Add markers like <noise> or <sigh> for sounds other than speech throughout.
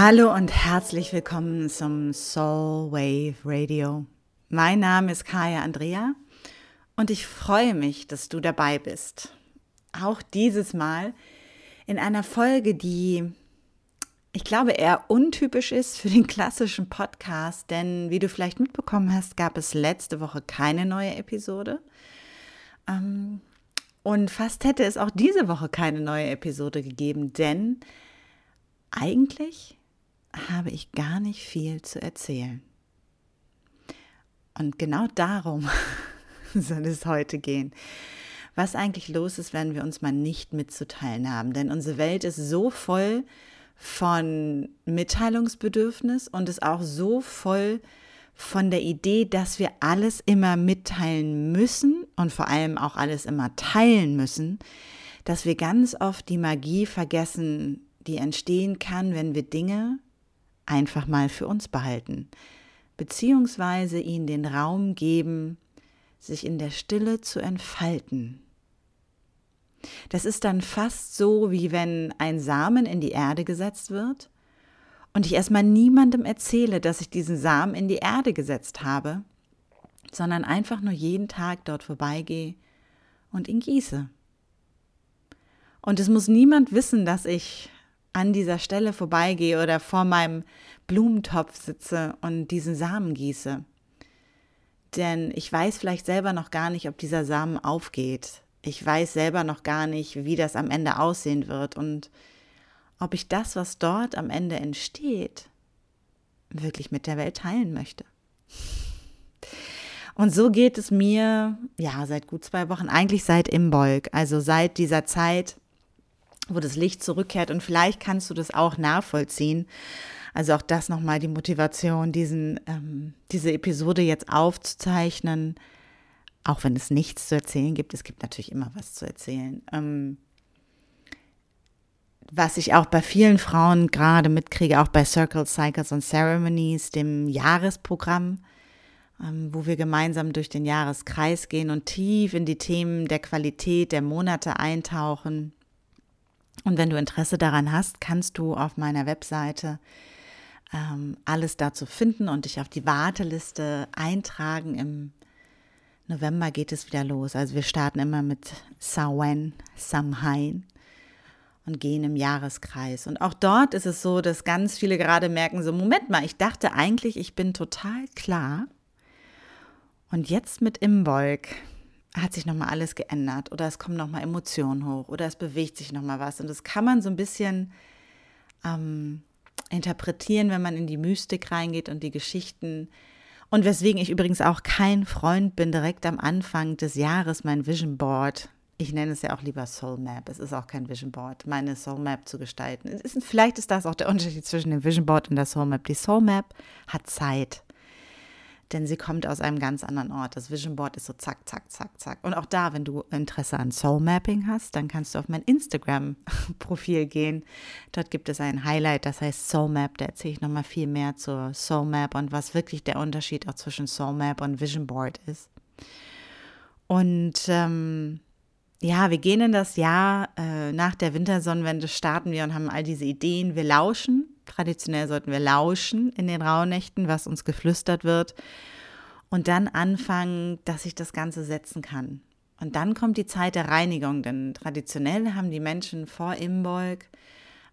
Hallo und herzlich willkommen zum Soul Wave Radio. Mein Name ist Kaya Andrea und ich freue mich, dass du dabei bist. Auch dieses Mal in einer Folge, die ich glaube eher untypisch ist für den klassischen Podcast, denn wie du vielleicht mitbekommen hast, gab es letzte Woche keine neue Episode. Ähm, und fast hätte es auch diese Woche keine neue Episode gegeben, denn eigentlich habe ich gar nicht viel zu erzählen. Und genau darum <laughs> soll es heute gehen. Was eigentlich los ist, wenn wir uns mal nicht mitzuteilen haben. Denn unsere Welt ist so voll von Mitteilungsbedürfnis und ist auch so voll von der Idee, dass wir alles immer mitteilen müssen und vor allem auch alles immer teilen müssen, dass wir ganz oft die Magie vergessen, die entstehen kann, wenn wir Dinge einfach mal für uns behalten, beziehungsweise ihnen den Raum geben, sich in der Stille zu entfalten. Das ist dann fast so, wie wenn ein Samen in die Erde gesetzt wird und ich erstmal niemandem erzähle, dass ich diesen Samen in die Erde gesetzt habe, sondern einfach nur jeden Tag dort vorbeigehe und ihn gieße. Und es muss niemand wissen, dass ich an dieser Stelle vorbeigehe oder vor meinem Blumentopf sitze und diesen Samen gieße. Denn ich weiß vielleicht selber noch gar nicht, ob dieser Samen aufgeht. Ich weiß selber noch gar nicht, wie das am Ende aussehen wird und ob ich das, was dort am Ende entsteht, wirklich mit der Welt teilen möchte. Und so geht es mir, ja, seit gut zwei Wochen, eigentlich seit Imbolg, also seit dieser Zeit, wo das Licht zurückkehrt. Und vielleicht kannst du das auch nachvollziehen. Also auch das nochmal die Motivation, diesen, ähm, diese Episode jetzt aufzuzeichnen, auch wenn es nichts zu erzählen gibt. Es gibt natürlich immer was zu erzählen. Ähm, was ich auch bei vielen Frauen gerade mitkriege, auch bei Circle Cycles and Ceremonies, dem Jahresprogramm, ähm, wo wir gemeinsam durch den Jahreskreis gehen und tief in die Themen der Qualität der Monate eintauchen. Und wenn du Interesse daran hast, kannst du auf meiner Webseite ähm, alles dazu finden und dich auf die Warteliste eintragen. Im November geht es wieder los. Also wir starten immer mit Sawen, Samhain und gehen im Jahreskreis. Und auch dort ist es so, dass ganz viele gerade merken, so Moment mal, ich dachte eigentlich, ich bin total klar. Und jetzt mit Imbolg hat sich nochmal alles geändert oder es kommen nochmal Emotionen hoch oder es bewegt sich nochmal was. Und das kann man so ein bisschen ähm, interpretieren, wenn man in die Mystik reingeht und die Geschichten. Und weswegen ich übrigens auch kein Freund bin, direkt am Anfang des Jahres mein Vision Board, ich nenne es ja auch lieber Soul Map, es ist auch kein Vision Board, meine Soul Map zu gestalten. Ist, vielleicht ist das auch der Unterschied zwischen dem Vision Board und der Soul Map. Die Soul Map hat Zeit denn sie kommt aus einem ganz anderen Ort. Das Vision Board ist so zack, zack, zack, zack. Und auch da, wenn du Interesse an Soul Mapping hast, dann kannst du auf mein Instagram-Profil <laughs> gehen. Dort gibt es ein Highlight, das heißt Soul Map. Da erzähle ich nochmal viel mehr zur Soul Map und was wirklich der Unterschied auch zwischen Soul Map und Vision Board ist. Und ähm, ja, wir gehen in das Jahr äh, nach der Wintersonnenwende, starten wir und haben all diese Ideen. Wir lauschen Traditionell sollten wir lauschen in den Rauhnächten, was uns geflüstert wird. Und dann anfangen, dass ich das Ganze setzen kann. Und dann kommt die Zeit der Reinigung, denn traditionell haben die Menschen vor Imbolg,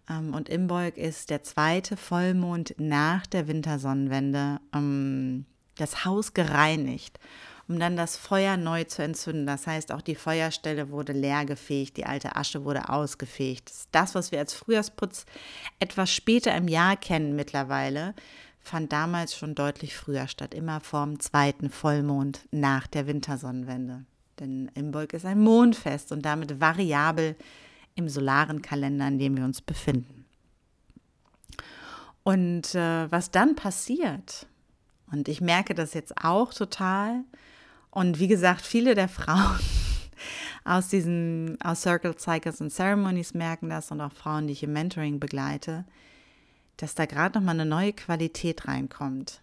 ähm, und Imbolg ist der zweite Vollmond nach der Wintersonnenwende, ähm, das Haus gereinigt um dann das Feuer neu zu entzünden. Das heißt, auch die Feuerstelle wurde leer gefegt, die alte Asche wurde ausgefegt. Das, was wir als Frühjahrsputz etwas später im Jahr kennen mittlerweile, fand damals schon deutlich früher statt, immer vorm zweiten Vollmond nach der Wintersonnenwende. Denn Imbolg ist ein Mondfest und damit variabel im solaren Kalender, in dem wir uns befinden. Und äh, was dann passiert, und ich merke das jetzt auch total, und wie gesagt, viele der Frauen <laughs> aus diesen, aus Circle Cycles and Ceremonies merken das und auch Frauen, die ich im Mentoring begleite, dass da gerade nochmal eine neue Qualität reinkommt.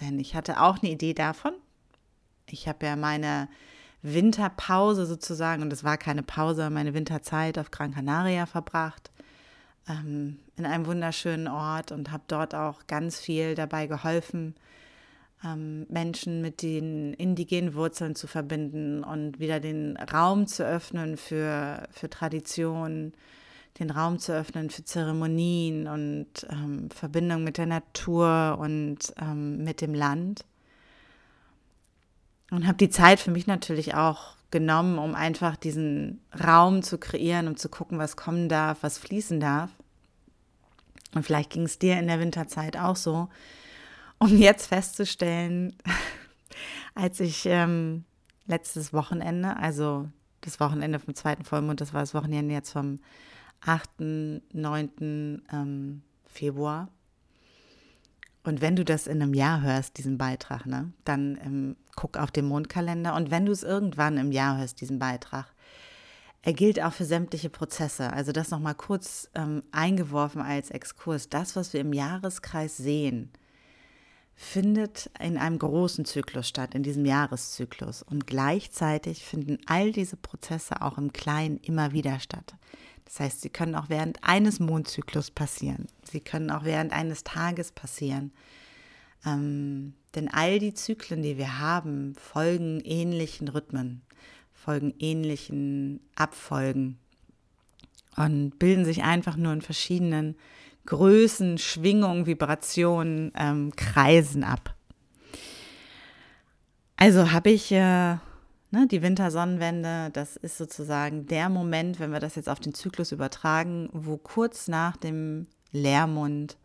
Denn ich hatte auch eine Idee davon. Ich habe ja meine Winterpause sozusagen, und es war keine Pause, meine Winterzeit auf Gran Canaria verbracht. ähm, in einem wunderschönen Ort und habe dort auch ganz viel dabei geholfen, Menschen mit den indigenen Wurzeln zu verbinden und wieder den Raum zu öffnen für, für Traditionen, den Raum zu öffnen für Zeremonien und ähm, Verbindung mit der Natur und ähm, mit dem Land. Und habe die Zeit für mich natürlich auch genommen, um einfach diesen Raum zu kreieren, um zu gucken, was kommen darf, was fließen darf. Und vielleicht ging es dir in der Winterzeit auch so, um jetzt festzustellen, <laughs> als ich ähm, letztes Wochenende, also das Wochenende vom zweiten Vollmond, das war das Wochenende jetzt vom 8., 9. Ähm, Februar. Und wenn du das in einem Jahr hörst, diesen Beitrag, ne, dann ähm, guck auf den Mondkalender. Und wenn du es irgendwann im Jahr hörst, diesen Beitrag, er gilt auch für sämtliche Prozesse. Also das nochmal kurz ähm, eingeworfen als Exkurs. Das, was wir im Jahreskreis sehen, findet in einem großen Zyklus statt, in diesem Jahreszyklus. Und gleichzeitig finden all diese Prozesse auch im Kleinen immer wieder statt. Das heißt, sie können auch während eines Mondzyklus passieren. Sie können auch während eines Tages passieren. Ähm, denn all die Zyklen, die wir haben, folgen ähnlichen Rhythmen, folgen ähnlichen Abfolgen und bilden sich einfach nur in verschiedenen Größen, Schwingungen, Vibrationen, ähm, Kreisen ab. Also habe ich äh, Ne, die Wintersonnenwende, das ist sozusagen der Moment, wenn wir das jetzt auf den Zyklus übertragen, wo kurz nach dem Leermond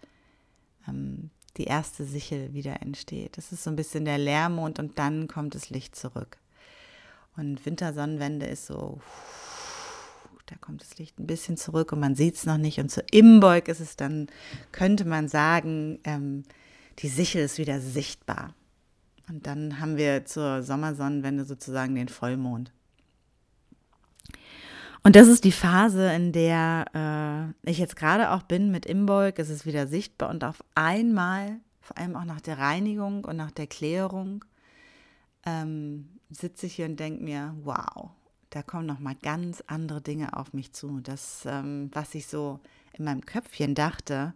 ähm, die erste Sichel wieder entsteht. Das ist so ein bisschen der Leermond und dann kommt das Licht zurück. Und Wintersonnenwende ist so, da kommt das Licht ein bisschen zurück und man sieht es noch nicht. Und zur Imbeug ist es dann, könnte man sagen, ähm, die Sichel ist wieder sichtbar. Und dann haben wir zur Sommersonnenwende sozusagen den Vollmond. Und das ist die Phase, in der äh, ich jetzt gerade auch bin mit Imbolg. Es ist wieder sichtbar und auf einmal, vor allem auch nach der Reinigung und nach der Klärung, ähm, sitze ich hier und denke mir, wow, da kommen noch mal ganz andere Dinge auf mich zu. Das, ähm, was ich so in meinem Köpfchen dachte,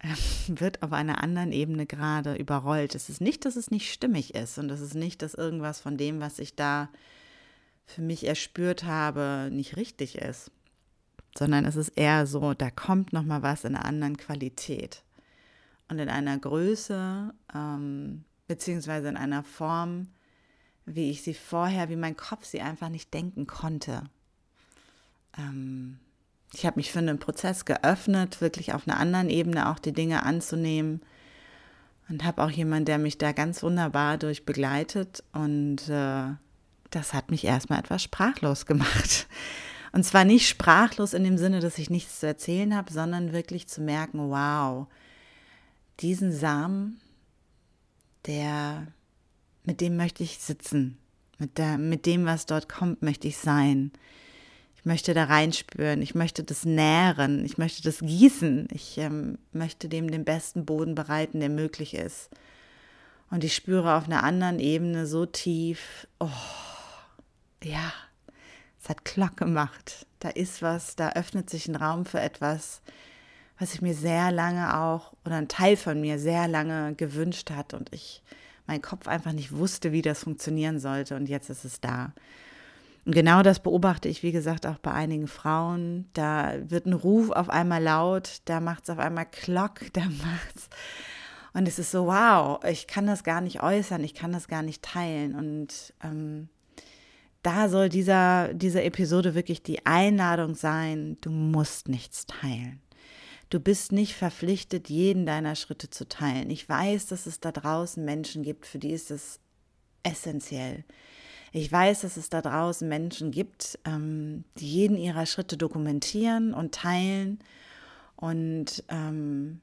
<laughs> wird auf einer anderen Ebene gerade überrollt. Es ist nicht, dass es nicht stimmig ist und es ist nicht, dass irgendwas von dem, was ich da für mich erspürt habe, nicht richtig ist, sondern es ist eher so, da kommt noch mal was in einer anderen Qualität und in einer Größe ähm, beziehungsweise in einer Form, wie ich sie vorher, wie mein Kopf sie einfach nicht denken konnte. Ähm, ich habe mich für einen Prozess geöffnet, wirklich auf einer anderen Ebene auch die Dinge anzunehmen und habe auch jemanden, der mich da ganz wunderbar durch begleitet und äh, das hat mich erstmal etwas sprachlos gemacht. Und zwar nicht sprachlos in dem Sinne, dass ich nichts zu erzählen habe, sondern wirklich zu merken, wow, diesen Samen, der, mit dem möchte ich sitzen, mit, der, mit dem, was dort kommt, möchte ich sein. Ich möchte da reinspüren, ich möchte das nähren, ich möchte das gießen, ich ähm, möchte dem den besten Boden bereiten, der möglich ist. Und ich spüre auf einer anderen Ebene so tief, oh, ja, es hat Klock gemacht. Da ist was, da öffnet sich ein Raum für etwas, was ich mir sehr lange auch, oder ein Teil von mir sehr lange gewünscht hat und ich mein Kopf einfach nicht wusste, wie das funktionieren sollte. Und jetzt ist es da. Und genau das beobachte ich, wie gesagt, auch bei einigen Frauen. Da wird ein Ruf auf einmal laut, da macht es auf einmal Klock, <laughs> da macht's. Und es ist so, wow, ich kann das gar nicht äußern, ich kann das gar nicht teilen. Und ähm, da soll dieser, diese Episode wirklich die Einladung sein, du musst nichts teilen. Du bist nicht verpflichtet, jeden deiner Schritte zu teilen. Ich weiß, dass es da draußen Menschen gibt, für die ist es essentiell. Ich weiß, dass es da draußen Menschen gibt, ähm, die jeden ihrer Schritte dokumentieren und teilen. Und ähm,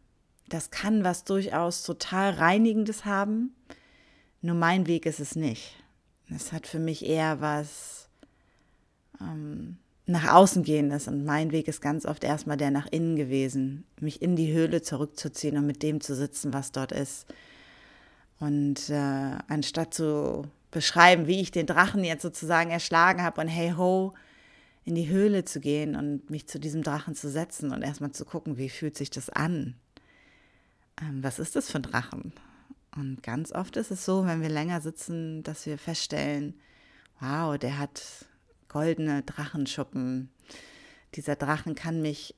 das kann was durchaus total Reinigendes haben. Nur mein Weg ist es nicht. Es hat für mich eher was ähm, nach außen gehendes. Und mein Weg ist ganz oft erstmal der nach innen gewesen, mich in die Höhle zurückzuziehen und mit dem zu sitzen, was dort ist. Und äh, anstatt zu beschreiben, wie ich den Drachen jetzt sozusagen erschlagen habe und hey ho, in die Höhle zu gehen und mich zu diesem Drachen zu setzen und erstmal zu gucken, wie fühlt sich das an? Ähm, was ist das für ein Drachen? Und ganz oft ist es so, wenn wir länger sitzen, dass wir feststellen, wow, der hat goldene Drachenschuppen. Dieser Drachen kann mich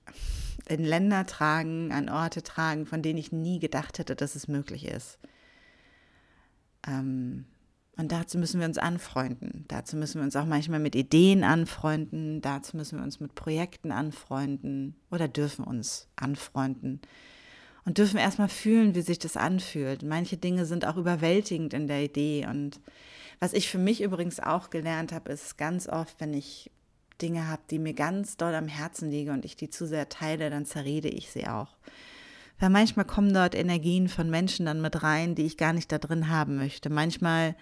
in Länder tragen, an Orte tragen, von denen ich nie gedacht hätte, dass es möglich ist. Ähm, und dazu müssen wir uns anfreunden. Dazu müssen wir uns auch manchmal mit Ideen anfreunden. Dazu müssen wir uns mit Projekten anfreunden oder dürfen uns anfreunden. Und dürfen erstmal fühlen, wie sich das anfühlt. Manche Dinge sind auch überwältigend in der Idee. Und was ich für mich übrigens auch gelernt habe, ist ganz oft, wenn ich Dinge habe, die mir ganz doll am Herzen liegen und ich die zu sehr teile, dann zerrede ich sie auch. Weil manchmal kommen dort Energien von Menschen dann mit rein, die ich gar nicht da drin haben möchte. Manchmal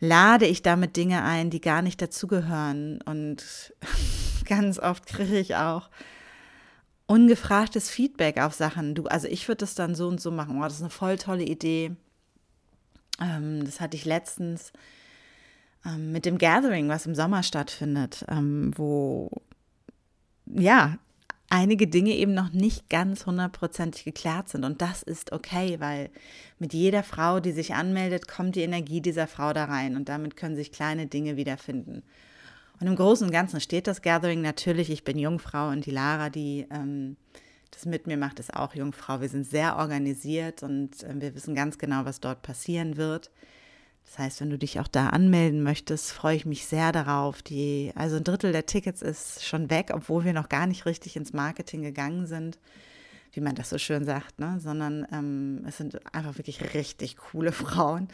lade ich damit Dinge ein, die gar nicht dazugehören. Und <laughs> ganz oft kriege ich auch ungefragtes Feedback auf Sachen. Du, also ich würde das dann so und so machen. Oh, das ist eine voll tolle Idee. Ähm, das hatte ich letztens ähm, mit dem Gathering, was im Sommer stattfindet, ähm, wo ja einige Dinge eben noch nicht ganz hundertprozentig geklärt sind. Und das ist okay, weil mit jeder Frau, die sich anmeldet, kommt die Energie dieser Frau da rein und damit können sich kleine Dinge wiederfinden. Und im Großen und Ganzen steht das Gathering natürlich. Ich bin Jungfrau und die Lara, die ähm, das mit mir macht, ist auch Jungfrau. Wir sind sehr organisiert und äh, wir wissen ganz genau, was dort passieren wird. Das heißt, wenn du dich auch da anmelden möchtest, freue ich mich sehr darauf. Die, also ein Drittel der Tickets ist schon weg, obwohl wir noch gar nicht richtig ins Marketing gegangen sind, wie man das so schön sagt, ne? sondern ähm, es sind einfach wirklich richtig coole <laughs> Frauen,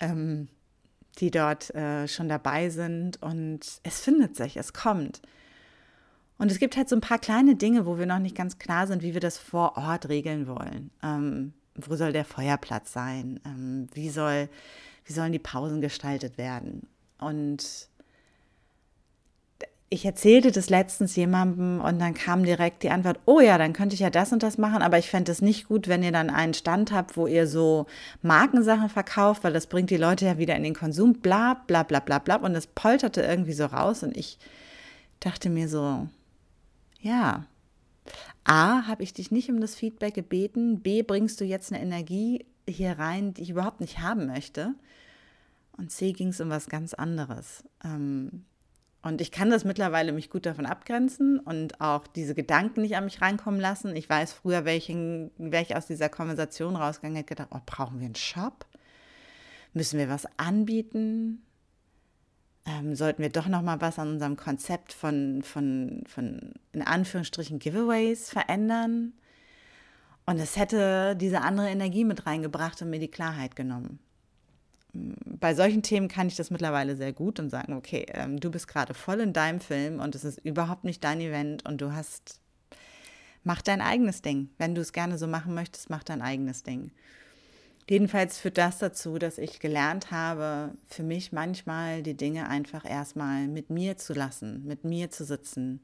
ähm, die dort äh, schon dabei sind und es findet sich, es kommt. Und es gibt halt so ein paar kleine Dinge, wo wir noch nicht ganz klar sind, wie wir das vor Ort regeln wollen. Ähm, wo soll der Feuerplatz sein? Ähm, wie soll wie sollen die Pausen gestaltet werden? Und ich erzählte das letztens jemandem und dann kam direkt die Antwort, oh ja, dann könnte ich ja das und das machen, aber ich fände es nicht gut, wenn ihr dann einen Stand habt, wo ihr so Markensachen verkauft, weil das bringt die Leute ja wieder in den Konsum, bla bla bla bla bla. Und es polterte irgendwie so raus und ich dachte mir so, ja, A, habe ich dich nicht um das Feedback gebeten, B, bringst du jetzt eine Energie hier rein, die ich überhaupt nicht haben möchte. Und C ging es um was ganz anderes. Ähm, und ich kann das mittlerweile mich gut davon abgrenzen und auch diese Gedanken nicht an mich reinkommen lassen. Ich weiß, früher wäre ich, aus dieser Konversation rausgegangen, hätte gedacht, oh, brauchen wir einen Shop? Müssen wir was anbieten? Ähm, sollten wir doch noch mal was an unserem Konzept von, von, von in Anführungsstrichen Giveaways verändern? Und es hätte diese andere Energie mit reingebracht und mir die Klarheit genommen. Bei solchen Themen kann ich das mittlerweile sehr gut und sagen, okay, ähm, du bist gerade voll in deinem Film und es ist überhaupt nicht dein Event und du hast, mach dein eigenes Ding. Wenn du es gerne so machen möchtest, mach dein eigenes Ding. Jedenfalls führt das dazu, dass ich gelernt habe, für mich manchmal die Dinge einfach erstmal mit mir zu lassen, mit mir zu sitzen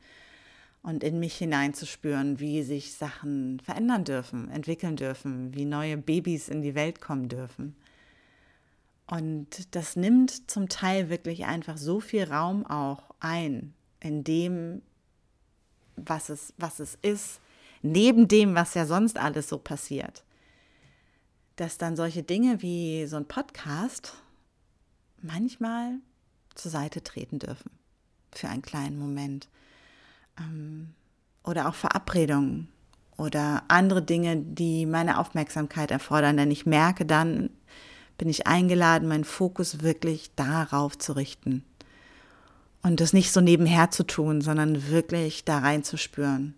und in mich hineinzuspüren, wie sich Sachen verändern dürfen, entwickeln dürfen, wie neue Babys in die Welt kommen dürfen. Und das nimmt zum Teil wirklich einfach so viel Raum auch ein, in dem, was es, was es ist, neben dem, was ja sonst alles so passiert. Dass dann solche Dinge wie so ein Podcast manchmal zur Seite treten dürfen für einen kleinen Moment ähm, oder auch Verabredungen oder andere Dinge, die meine Aufmerksamkeit erfordern. Denn ich merke dann, bin ich eingeladen, meinen Fokus wirklich darauf zu richten. Und das nicht so nebenher zu tun, sondern wirklich da reinzuspüren.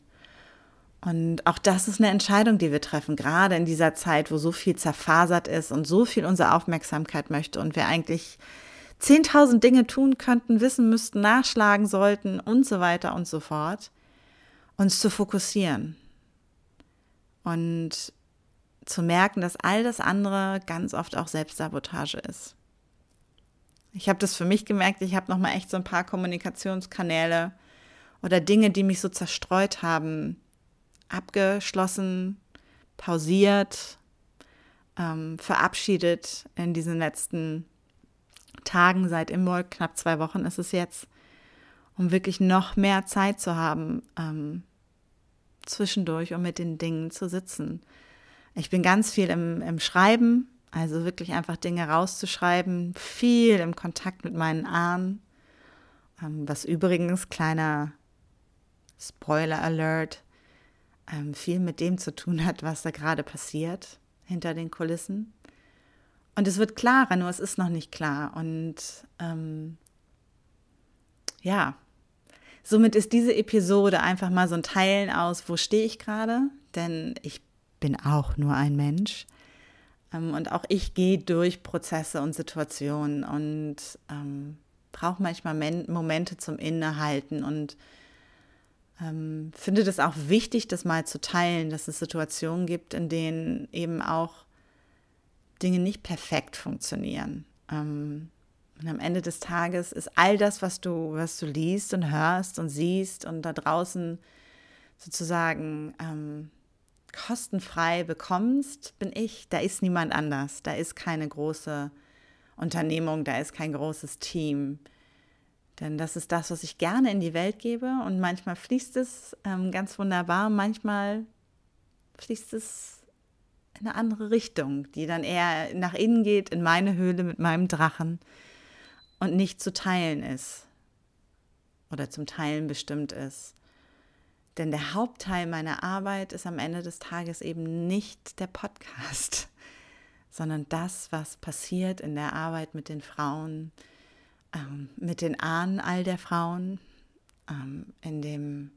Und auch das ist eine Entscheidung, die wir treffen, gerade in dieser Zeit, wo so viel zerfasert ist und so viel unsere Aufmerksamkeit möchte und wir eigentlich 10.000 Dinge tun könnten, wissen müssten, nachschlagen sollten und so weiter und so fort, uns zu fokussieren und zu merken, dass all das andere ganz oft auch Selbstsabotage ist. Ich habe das für mich gemerkt, ich habe noch mal echt so ein paar Kommunikationskanäle oder Dinge, die mich so zerstreut haben, abgeschlossen, pausiert, ähm, verabschiedet in diesen letzten Tagen, seit Imbolg, knapp zwei Wochen ist es jetzt. um wirklich noch mehr Zeit zu haben, ähm, zwischendurch, um mit den Dingen zu sitzen. Ich bin ganz viel im, im Schreiben, also wirklich einfach Dinge rauszuschreiben, viel im Kontakt mit meinen Ahnen, ähm, was übrigens, kleiner Spoiler Alert, ähm, viel mit dem zu tun hat, was da gerade passiert hinter den Kulissen. Und es wird klarer, nur es ist noch nicht klar. Und ähm, ja, somit ist diese Episode einfach mal so ein Teilen aus, wo stehe ich gerade, denn ich bin auch nur ein Mensch. Ähm, und auch ich gehe durch Prozesse und Situationen und ähm, brauche manchmal Men Momente zum Innehalten und ähm, finde das auch wichtig, das mal zu teilen, dass es Situationen gibt, in denen eben auch Dinge nicht perfekt funktionieren. Ähm, und am Ende des Tages ist all das, was du, was du liest und hörst und siehst und da draußen sozusagen ähm, kostenfrei bekommst, bin ich. Da ist niemand anders. Da ist keine große Unternehmung, da ist kein großes Team. Denn das ist das, was ich gerne in die Welt gebe. Und manchmal fließt es ähm, ganz wunderbar, manchmal fließt es in eine andere Richtung, die dann eher nach innen geht, in meine Höhle mit meinem Drachen und nicht zu teilen ist. Oder zum Teilen bestimmt ist. Denn der Hauptteil meiner Arbeit ist am Ende des Tages eben nicht der Podcast, <laughs> sondern das, was passiert in der Arbeit mit den Frauen, ähm, mit den Ahnen all der Frauen, ähm, in dem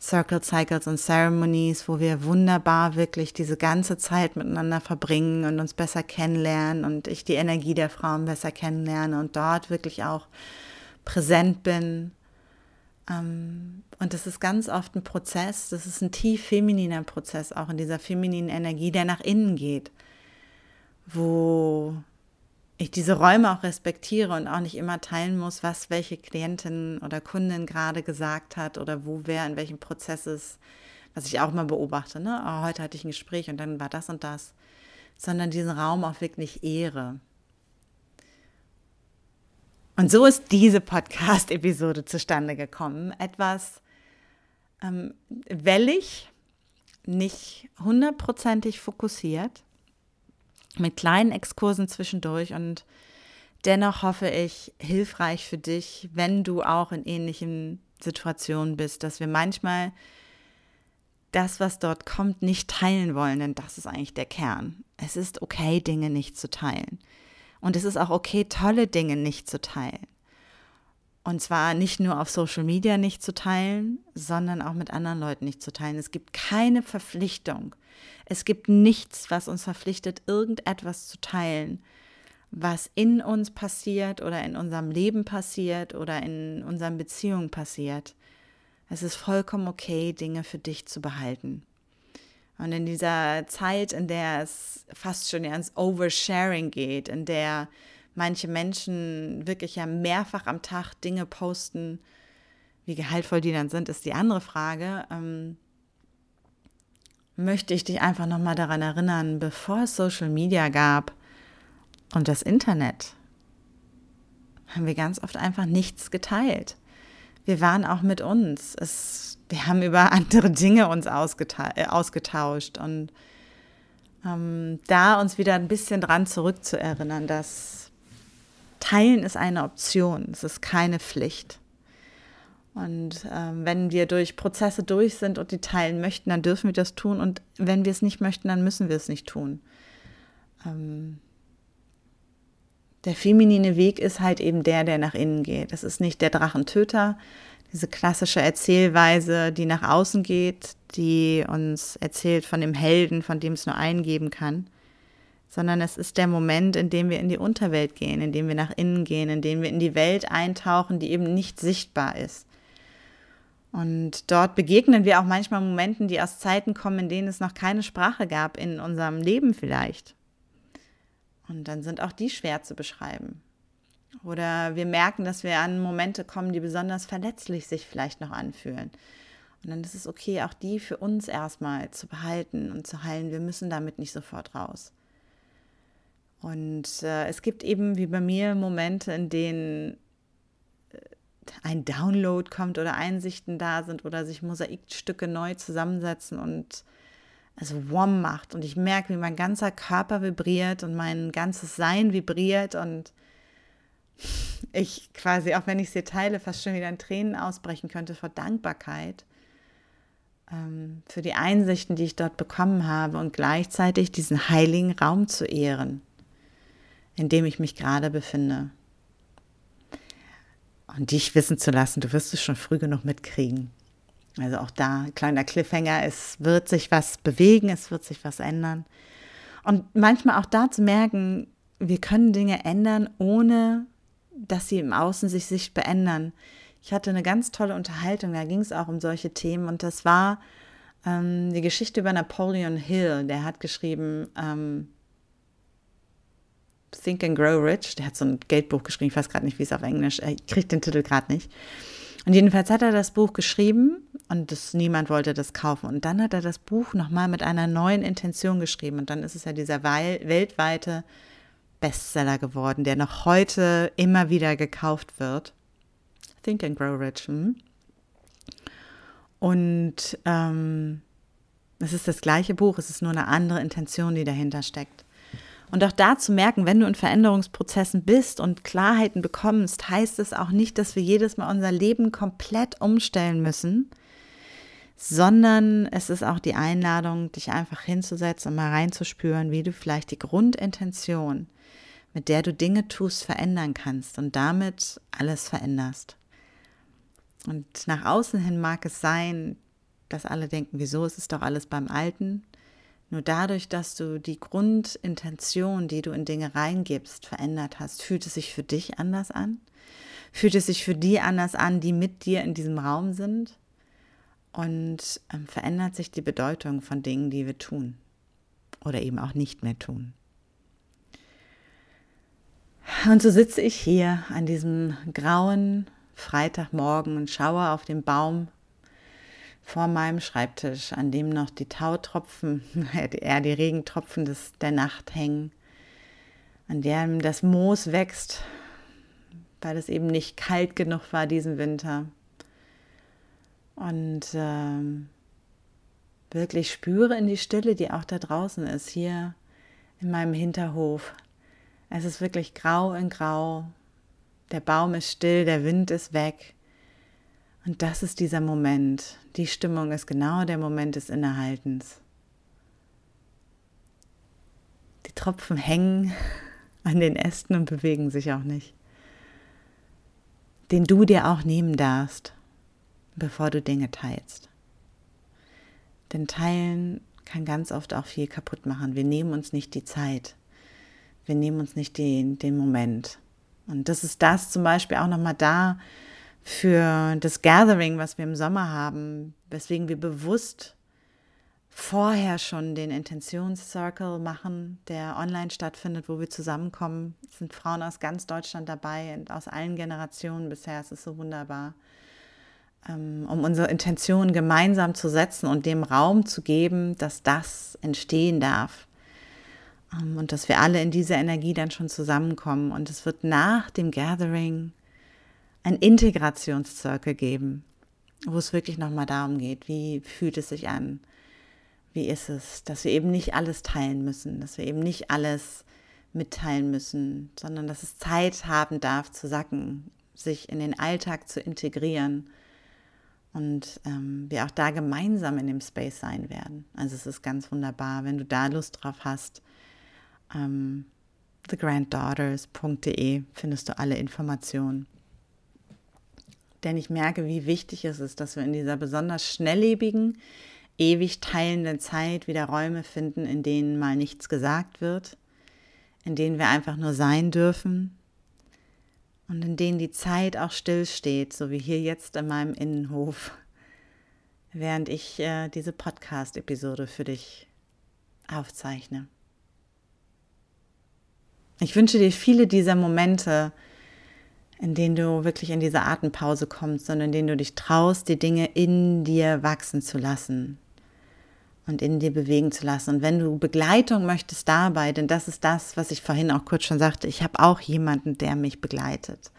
Circle Cycles und Ceremonies, wo wir wunderbar wirklich diese ganze Zeit miteinander verbringen und uns besser kennenlernen und ich die Energie der Frauen besser kennenlerne und dort wirklich auch präsent bin. Ähm, und das ist ganz oft ein Prozess, das ist ein tief femininer Prozess, auch in dieser femininen Energie, der nach innen geht, wo ich diese Räume auch respektiere und auch nicht immer teilen muss, was welche Klientin oder Kundin gerade gesagt hat oder wo wer in welchem Prozess ist, was ich auch mal beobachte. Ne? Oh, heute hatte ich ein Gespräch und dann war das und das, sondern diesen Raum auch wirklich ehre. Und so ist diese Podcast-Episode zustande gekommen. Etwas ähm, wellig, nicht hundertprozentig fokussiert, mit kleinen Exkursen zwischendurch und dennoch hoffe ich hilfreich für dich, wenn du auch in ähnlichen Situationen bist, dass wir manchmal das, was dort kommt, nicht teilen wollen, denn das ist eigentlich der Kern. Es ist okay, Dinge nicht zu teilen. Und es ist auch okay, tolle Dinge nicht zu teilen. Und zwar nicht nur auf Social Media nicht zu teilen, sondern auch mit anderen Leuten nicht zu teilen. Es gibt keine Verpflichtung. Es gibt nichts, was uns verpflichtet, irgendetwas zu teilen, was in uns passiert oder in unserem Leben passiert oder in unseren Beziehungen passiert. Es ist vollkommen okay, Dinge für dich zu behalten. Und in dieser Zeit, in der es fast schon ins Oversharing geht, in der manche Menschen wirklich ja mehrfach am Tag Dinge posten, wie gehaltvoll die dann sind, ist die andere Frage. Ähm, möchte ich dich einfach nochmal daran erinnern, bevor es Social Media gab und das Internet, haben wir ganz oft einfach nichts geteilt. Wir waren auch mit uns. Es wir haben über <laughs> andere Dinge uns äh, ausgetauscht und ähm, da uns wieder ein bisschen dran zurückzuerinnern, dass Teilen ist eine Option, es ist keine Pflicht. Und ähm, wenn wir durch Prozesse durch sind und die teilen möchten, dann dürfen wir das tun. Und wenn wir es nicht möchten, dann müssen wir es nicht tun. Ähm, der feminine Weg ist halt eben der, der nach innen geht. Das ist nicht der Drachentöter, diese klassische Erzählweise, die nach außen geht, die uns erzählt von dem Helden, von dem es nur einen geben kann, sondern es ist der Moment, in dem wir in die Unterwelt gehen, in dem wir nach innen gehen, in dem wir in die Welt eintauchen, die eben nicht sichtbar ist. Und dort begegnen wir auch manchmal Momenten, die aus Zeiten kommen, in denen es noch keine Sprache gab in unserem Leben vielleicht. Und dann sind auch die schwer zu beschreiben. Oder wir merken, dass wir an Momente kommen, die besonders verletzlich sich vielleicht noch anfühlen. Und dann ist es okay, auch die für uns erstmal zu behalten und zu heilen. Wir müssen damit nicht sofort raus. Und äh, es gibt eben wie bei mir Momente, in denen ein Download kommt oder Einsichten da sind oder sich Mosaikstücke neu zusammensetzen und es warm macht und ich merke, wie mein ganzer Körper vibriert und mein ganzes Sein vibriert und ich quasi, auch wenn ich sie teile, fast schon wieder in Tränen ausbrechen könnte vor Dankbarkeit ähm, für die Einsichten, die ich dort bekommen habe und gleichzeitig diesen heiligen Raum zu ehren, in dem ich mich gerade befinde. Und dich wissen zu lassen, du wirst es schon früh genug mitkriegen. Also auch da, kleiner Cliffhanger, es wird sich was bewegen, es wird sich was ändern. Und manchmal auch da zu merken, wir können Dinge ändern, ohne dass sie im Außen sich sichtbar ändern. Ich hatte eine ganz tolle Unterhaltung, da ging es auch um solche Themen und das war ähm, die Geschichte über Napoleon Hill. Der hat geschrieben ähm, Think and Grow Rich. Der hat so ein Geldbuch geschrieben, ich weiß gerade nicht, wie es auf Englisch, ich kriege den Titel gerade nicht. Und jedenfalls hat er das Buch geschrieben und das, niemand wollte das kaufen. Und dann hat er das Buch nochmal mit einer neuen Intention geschrieben. Und dann ist es ja dieser weltweite Bestseller geworden, der noch heute immer wieder gekauft wird. Think and Grow Rich. Hm? Und ähm, es ist das gleiche Buch, es ist nur eine andere Intention, die dahinter steckt. Und auch da zu merken, wenn du in Veränderungsprozessen bist und Klarheiten bekommst, heißt es auch nicht, dass wir jedes Mal unser Leben komplett umstellen müssen, sondern es ist auch die Einladung, dich einfach hinzusetzen und mal reinzuspüren, wie du vielleicht die Grundintention, mit der du Dinge tust, verändern kannst und damit alles veränderst. Und nach außen hin mag es sein, dass alle denken, wieso ist es doch alles beim Alten? Nur dadurch, dass du die Grundintention, die du in Dinge reingibst, verändert hast, fühlt es sich für dich anders an? Fühlt es sich für die anders an, die mit dir in diesem Raum sind? Und ähm, verändert sich die Bedeutung von Dingen, die wir tun oder eben auch nicht mehr tun. Und so sitze ich hier an diesem grauen Freitagmorgen und schaue auf den Baum vor meinem Schreibtisch, an dem noch die Tautropfen, <laughs> eher die Regentropfen des, der Nacht hängen, an dem das Moos wächst, weil es eben nicht kalt genug war diesen Winter. Und äh, wirklich spüre in die Stille, die auch da draußen ist, hier in meinem Hinterhof. Es ist wirklich grau in grau. Der Baum ist still, der Wind ist weg. Und das ist dieser Moment. Die Stimmung ist genau der Moment des Innehaltens. Die Tropfen hängen an den Ästen und bewegen sich auch nicht. Den du dir auch nehmen darfst, bevor du Dinge teilst. Denn teilen kann ganz oft auch viel kaputt machen. Wir nehmen uns nicht die Zeit. Wir nehmen uns nicht den, den Moment. Und das ist das zum Beispiel auch nochmal da, für das Gathering, was wir im Sommer haben, weswegen wir bewusst vorher schon den Intentionscircle machen, der online stattfindet, wo wir zusammenkommen. Es sind Frauen aus ganz Deutschland dabei und aus allen Generationen bisher. Es ist so wunderbar, ähm, um unsere Intention gemeinsam zu setzen und dem Raum zu geben, dass das entstehen darf. Ähm, und dass wir alle in dieser Energie dann schon zusammenkommen. Und es wird nach dem Gathering ein Integrationszirkel geben, wo es wirklich nochmal darum geht, wie fühlt es sich an, wie ist es, dass wir eben nicht alles teilen müssen, dass wir eben nicht alles mitteilen müssen, sondern dass es Zeit haben darf zu sacken, sich in den Alltag zu integrieren und ähm, wir auch da gemeinsam in dem Space sein werden. Also es ist ganz wunderbar, wenn du da Lust drauf hast. Ähm, thegranddaughters.de findest du alle Informationen. Denn ich merke, wie wichtig es ist, dass wir in dieser besonders schnelllebigen, ewig teilenden Zeit wieder Räume finden, in denen mal nichts gesagt wird, in denen wir einfach nur sein dürfen und in denen die Zeit auch stillsteht, so wie hier jetzt in meinem Innenhof, während ich äh, diese Podcast-Episode für dich aufzeichne. Ich wünsche dir viele dieser Momente, in denen du wirklich in diese Atempause kommst, sondern in denen du dich traust, die Dinge in dir wachsen zu lassen und in dir bewegen zu lassen. Und wenn du Begleitung möchtest dabei, denn das ist das, was ich vorhin auch kurz schon sagte, ich habe auch jemanden, der mich begleitet.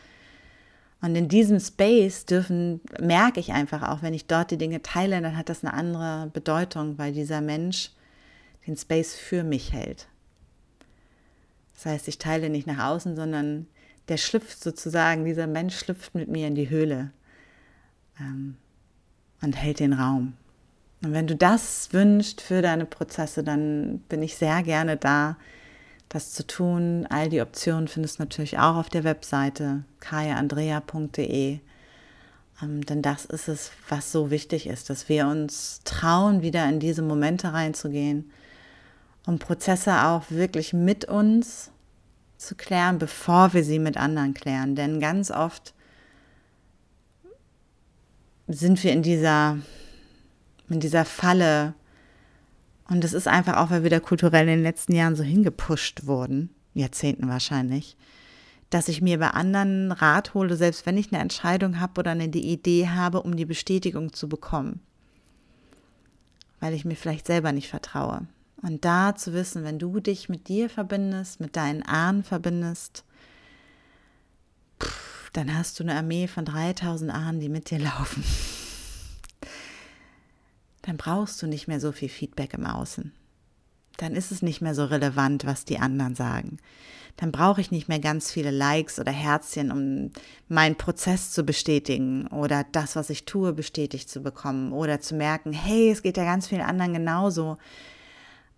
Und in diesem Space dürfen, merke ich einfach auch, wenn ich dort die Dinge teile, dann hat das eine andere Bedeutung, weil dieser Mensch den Space für mich hält. Das heißt, ich teile nicht nach außen, sondern der schlüpft sozusagen, dieser Mensch schlüpft mit mir in die Höhle ähm, und hält den Raum. Und wenn du das wünschst für deine Prozesse, dann bin ich sehr gerne da, das zu tun. All die Optionen findest du natürlich auch auf der Webseite kajaandrea.de. Ähm, denn das ist es, was so wichtig ist, dass wir uns trauen, wieder in diese Momente reinzugehen, um Prozesse auch wirklich mit uns zu klären, bevor wir sie mit anderen klären. Denn ganz oft sind wir in dieser, in dieser Falle, und das ist einfach auch, weil wir da kulturell in den letzten Jahren so hingepusht wurden, Jahrzehnten wahrscheinlich, dass ich mir bei anderen Rat hole, selbst wenn ich eine Entscheidung habe oder eine Idee habe, um die Bestätigung zu bekommen. Weil ich mir vielleicht selber nicht vertraue. Und da zu wissen, wenn du dich mit dir verbindest, mit deinen Ahnen verbindest, dann hast du eine Armee von 3000 Ahnen, die mit dir laufen dann brauchst du nicht mehr so viel Feedback im Außen. Dann ist es nicht mehr so relevant, was die anderen sagen. Dann brauche ich nicht mehr ganz viele Likes oder Herzchen, um meinen Prozess zu bestätigen oder das, was ich tue, bestätigt zu bekommen oder zu merken, hey, es geht ja ganz vielen anderen genauso.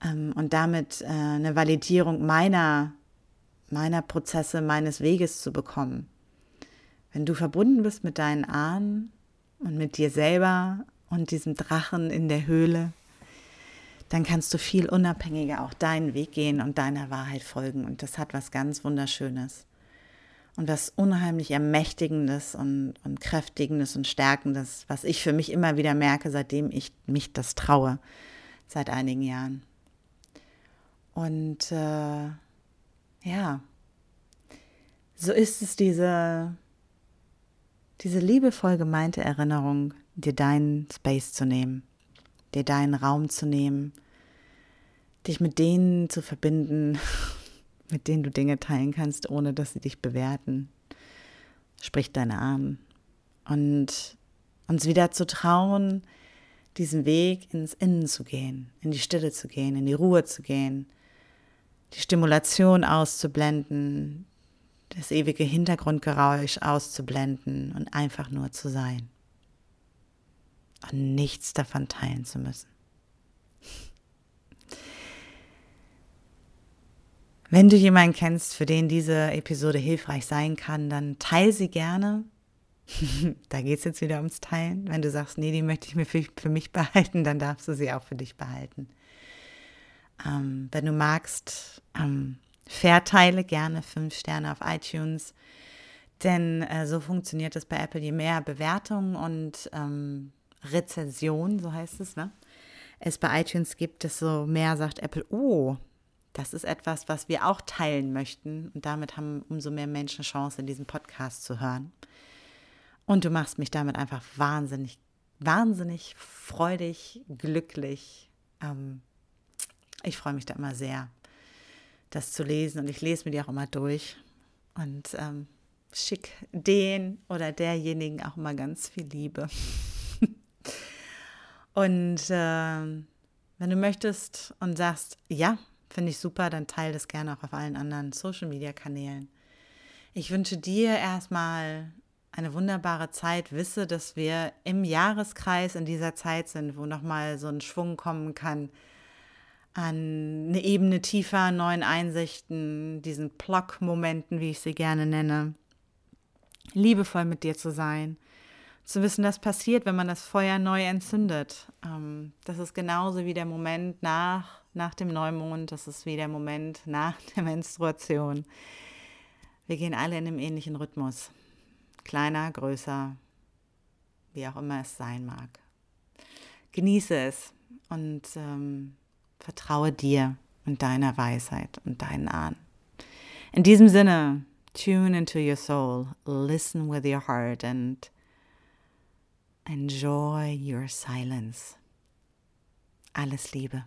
Ähm, und damit äh, eine Validierung meiner, meiner Prozesse, meines Weges zu bekommen. Wenn du verbunden bist mit deinen Ahnen und mit dir selber und diesem Drachen in der Höhle, dann kannst du viel unabhängiger auch deinen Weg gehen und deiner Wahrheit folgen. Und das hat was ganz Wunderschönes. Und was unheimlich Ermächtigendes und, und Kräftigendes und Stärkendes, was ich für mich immer wieder merke, seitdem ich mich das traue, seit einigen Jahren. Und äh, ja, so ist es diese, diese liebevoll gemeinte Erinnerung, dir deinen Space zu nehmen, dir deinen Raum zu nehmen, dich mit denen zu verbinden, <laughs> mit denen du Dinge teilen kannst, ohne dass sie dich bewerten. Sprich deine Arme. Und uns wieder zu trauen, diesen Weg ins Innen zu gehen, in die Stille zu gehen, in die Ruhe zu gehen, die Stimulation auszublenden, das ewige Hintergrundgeräusch auszublenden und einfach nur zu sein und nichts davon teilen zu müssen. Wenn du jemanden kennst, für den diese Episode hilfreich sein kann, dann teile sie gerne. <laughs> da geht es jetzt wieder ums Teilen. Wenn du sagst, nee, die möchte ich mir für, für mich behalten, dann darfst du sie auch für dich behalten. Ähm, wenn du magst, ähm, verteile gerne fünf Sterne auf iTunes. Denn äh, so funktioniert es bei Apple. Je mehr Bewertungen und ähm, Rezension, so heißt es, ne? es bei iTunes gibt, desto mehr sagt Apple, oh, das ist etwas, was wir auch teilen möchten. Und damit haben umso mehr Menschen Chance, in diesem Podcast zu hören. Und du machst mich damit einfach wahnsinnig, wahnsinnig freudig, glücklich. Ähm, ich freue mich da immer sehr, das zu lesen. Und ich lese mir die auch immer durch. Und ähm, schick den oder derjenigen auch immer ganz viel Liebe. <laughs> Und äh, wenn du möchtest und sagst, ja, finde ich super, dann teile das gerne auch auf allen anderen Social-Media-Kanälen. Ich wünsche dir erstmal eine wunderbare Zeit. Wisse, dass wir im Jahreskreis in dieser Zeit sind, wo nochmal so ein Schwung kommen kann an eine Ebene tiefer, neuen Einsichten, diesen Plock-Momenten, wie ich sie gerne nenne. Liebevoll mit dir zu sein zu wissen, das passiert, wenn man das Feuer neu entzündet. Ähm, das ist genauso wie der Moment nach, nach dem Neumond, das ist wie der Moment nach <laughs> der Menstruation. Wir gehen alle in einem ähnlichen Rhythmus. Kleiner, größer, wie auch immer es sein mag. Genieße es und ähm, vertraue dir und deiner Weisheit und deinen Ahnen. In diesem Sinne, tune into your soul, listen with your heart and Enjoy your silence. Alles Liebe.